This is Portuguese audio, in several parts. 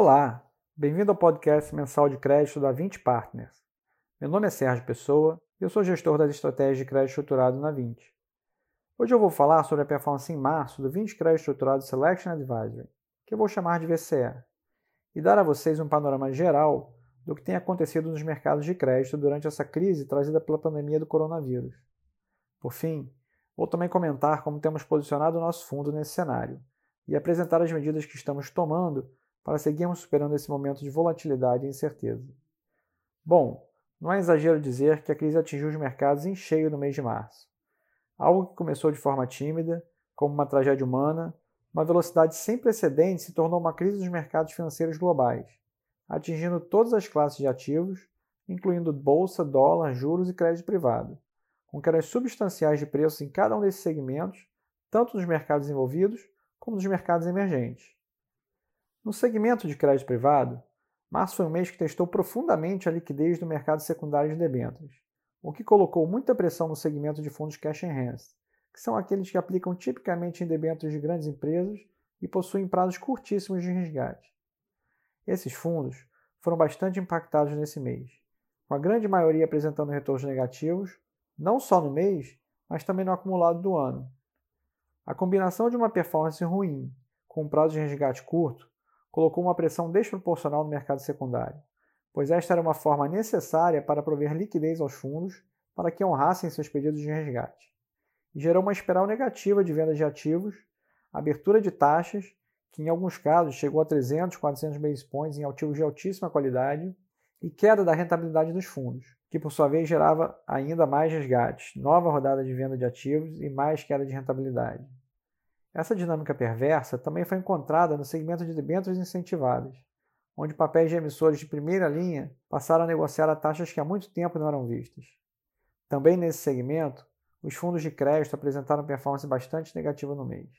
Olá, bem-vindo ao podcast mensal de crédito da 20 Partners. Meu nome é Sérgio Pessoa e eu sou gestor das estratégias de crédito estruturado na 20. Hoje eu vou falar sobre a performance em março do 20 Crédito Estruturado Selection Advisory, que eu vou chamar de VCE, e dar a vocês um panorama geral do que tem acontecido nos mercados de crédito durante essa crise trazida pela pandemia do coronavírus. Por fim, vou também comentar como temos posicionado o nosso fundo nesse cenário e apresentar as medidas que estamos tomando para seguirmos superando esse momento de volatilidade e incerteza. Bom, não é exagero dizer que a crise atingiu os mercados em cheio no mês de março. Algo que começou de forma tímida, como uma tragédia humana, uma velocidade sem precedentes se tornou uma crise dos mercados financeiros globais, atingindo todas as classes de ativos, incluindo bolsa, dólar, juros e crédito privado, com quedas substanciais de preços em cada um desses segmentos, tanto nos mercados envolvidos como nos mercados emergentes. No segmento de crédito privado, março foi um mês que testou profundamente a liquidez do mercado secundário de debêntures, o que colocou muita pressão no segmento de fundos cash enhanced, que são aqueles que aplicam tipicamente em debêntures de grandes empresas e possuem prazos curtíssimos de resgate. Esses fundos foram bastante impactados nesse mês, com a grande maioria apresentando retornos negativos, não só no mês, mas também no acumulado do ano. A combinação de uma performance ruim com um prazo de resgate curto colocou uma pressão desproporcional no mercado secundário, pois esta era uma forma necessária para prover liquidez aos fundos para que honrassem seus pedidos de resgate, e gerou uma espiral negativa de vendas de ativos, abertura de taxas, que em alguns casos chegou a 300, 400 basis points em ativos de altíssima qualidade, e queda da rentabilidade dos fundos, que por sua vez gerava ainda mais resgates, nova rodada de venda de ativos e mais queda de rentabilidade. Essa dinâmica perversa também foi encontrada no segmento de debêntures incentivadas, onde papéis de emissores de primeira linha passaram a negociar a taxas que há muito tempo não eram vistas. Também nesse segmento, os fundos de crédito apresentaram performance bastante negativa no mês.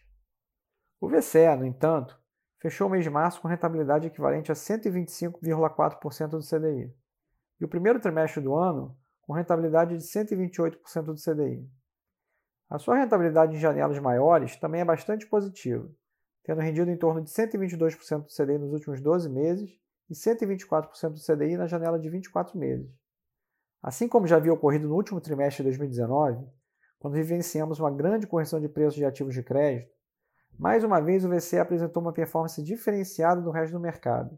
O VCE, no entanto, fechou o mês de março com rentabilidade equivalente a 125,4% do CDI, e o primeiro trimestre do ano com rentabilidade de 128% do CDI. A sua rentabilidade em janelas maiores também é bastante positiva, tendo rendido em torno de 122% do CDI nos últimos 12 meses e 124% do CDI na janela de 24 meses. Assim como já havia ocorrido no último trimestre de 2019, quando vivenciamos uma grande correção de preços de ativos de crédito, mais uma vez o VC apresentou uma performance diferenciada do resto do mercado,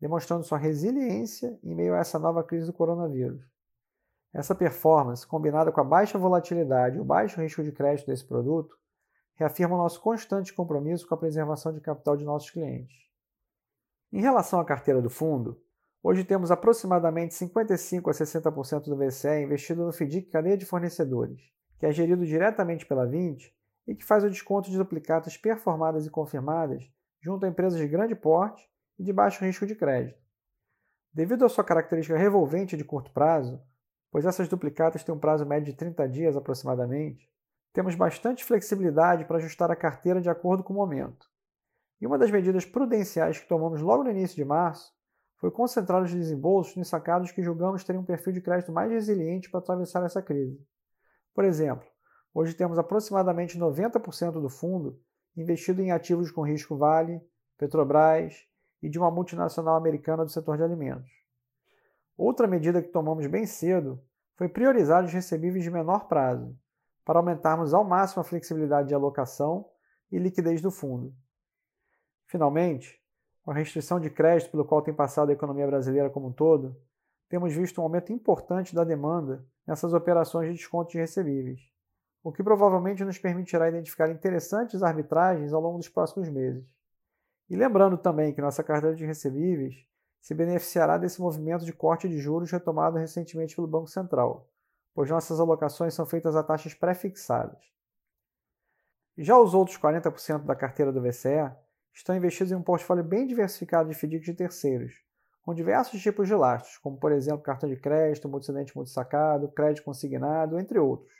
demonstrando sua resiliência em meio a essa nova crise do coronavírus. Essa performance, combinada com a baixa volatilidade e o baixo risco de crédito desse produto, reafirma o nosso constante compromisso com a preservação de capital de nossos clientes. Em relação à carteira do fundo, hoje temos aproximadamente 55 a 60% do VCE investido no FDIC Cadeia de Fornecedores, que é gerido diretamente pela 20 e que faz o desconto de duplicatas performadas e confirmadas junto a empresas de grande porte e de baixo risco de crédito. Devido à sua característica revolvente de curto prazo, pois essas duplicatas têm um prazo médio de 30 dias aproximadamente, temos bastante flexibilidade para ajustar a carteira de acordo com o momento. E uma das medidas prudenciais que tomamos logo no início de março foi concentrar os desembolsos nos sacados que julgamos terem um perfil de crédito mais resiliente para atravessar essa crise. Por exemplo, hoje temos aproximadamente 90% do fundo investido em ativos com risco Vale, Petrobras e de uma multinacional americana do setor de alimentos. Outra medida que tomamos bem cedo foi priorizar os recebíveis de menor prazo, para aumentarmos ao máximo a flexibilidade de alocação e liquidez do fundo. Finalmente, com a restrição de crédito pelo qual tem passado a economia brasileira como um todo, temos visto um aumento importante da demanda nessas operações de desconto de recebíveis, o que provavelmente nos permitirá identificar interessantes arbitragens ao longo dos próximos meses. E lembrando também que nossa carteira de recebíveis se beneficiará desse movimento de corte de juros retomado recentemente pelo Banco Central, pois nossas alocações são feitas a taxas pré-fixadas. Já os outros 40% da carteira do VCE estão investidos em um portfólio bem diversificado de FDICs de terceiros, com diversos tipos de lastros, como por exemplo cartão de crédito, multicedente multisacado, crédito consignado, entre outros.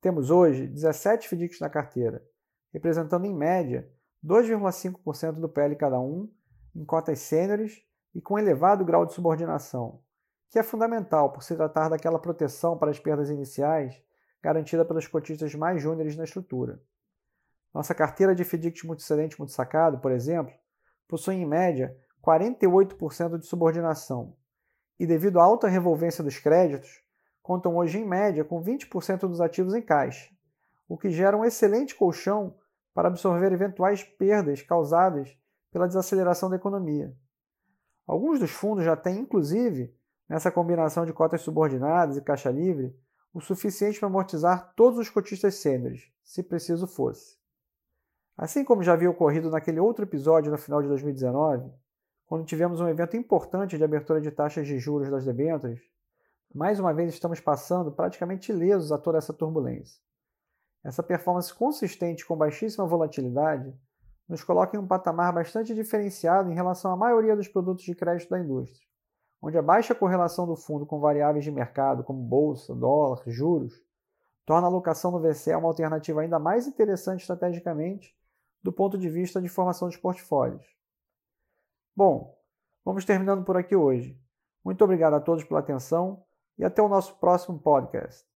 Temos hoje 17 FDICs na carteira, representando em média 2,5% do PL cada um, em cotas sêniores e com elevado grau de subordinação, que é fundamental por se tratar daquela proteção para as perdas iniciais garantida pelos cotistas mais júniores na estrutura. Nossa carteira de FDICs multicedente multisacado, por exemplo, possui em média 48% de subordinação e, devido à alta revolvência dos créditos, contam hoje em média com 20% dos ativos em caixa, o que gera um excelente colchão para absorver eventuais perdas causadas pela desaceleração da economia. Alguns dos fundos já têm, inclusive, nessa combinação de cotas subordinadas e caixa livre, o suficiente para amortizar todos os cotistas sêniores, se preciso fosse. Assim como já havia ocorrido naquele outro episódio no final de 2019, quando tivemos um evento importante de abertura de taxas de juros das debêntures, mais uma vez estamos passando praticamente ilesos a toda essa turbulência. Essa performance consistente com baixíssima volatilidade nos coloca em um patamar bastante diferenciado em relação à maioria dos produtos de crédito da indústria, onde a baixa correlação do fundo com variáveis de mercado como bolsa, dólar, juros, torna a alocação no VCE uma alternativa ainda mais interessante estrategicamente do ponto de vista de formação dos portfólios. Bom, vamos terminando por aqui hoje. Muito obrigado a todos pela atenção e até o nosso próximo podcast.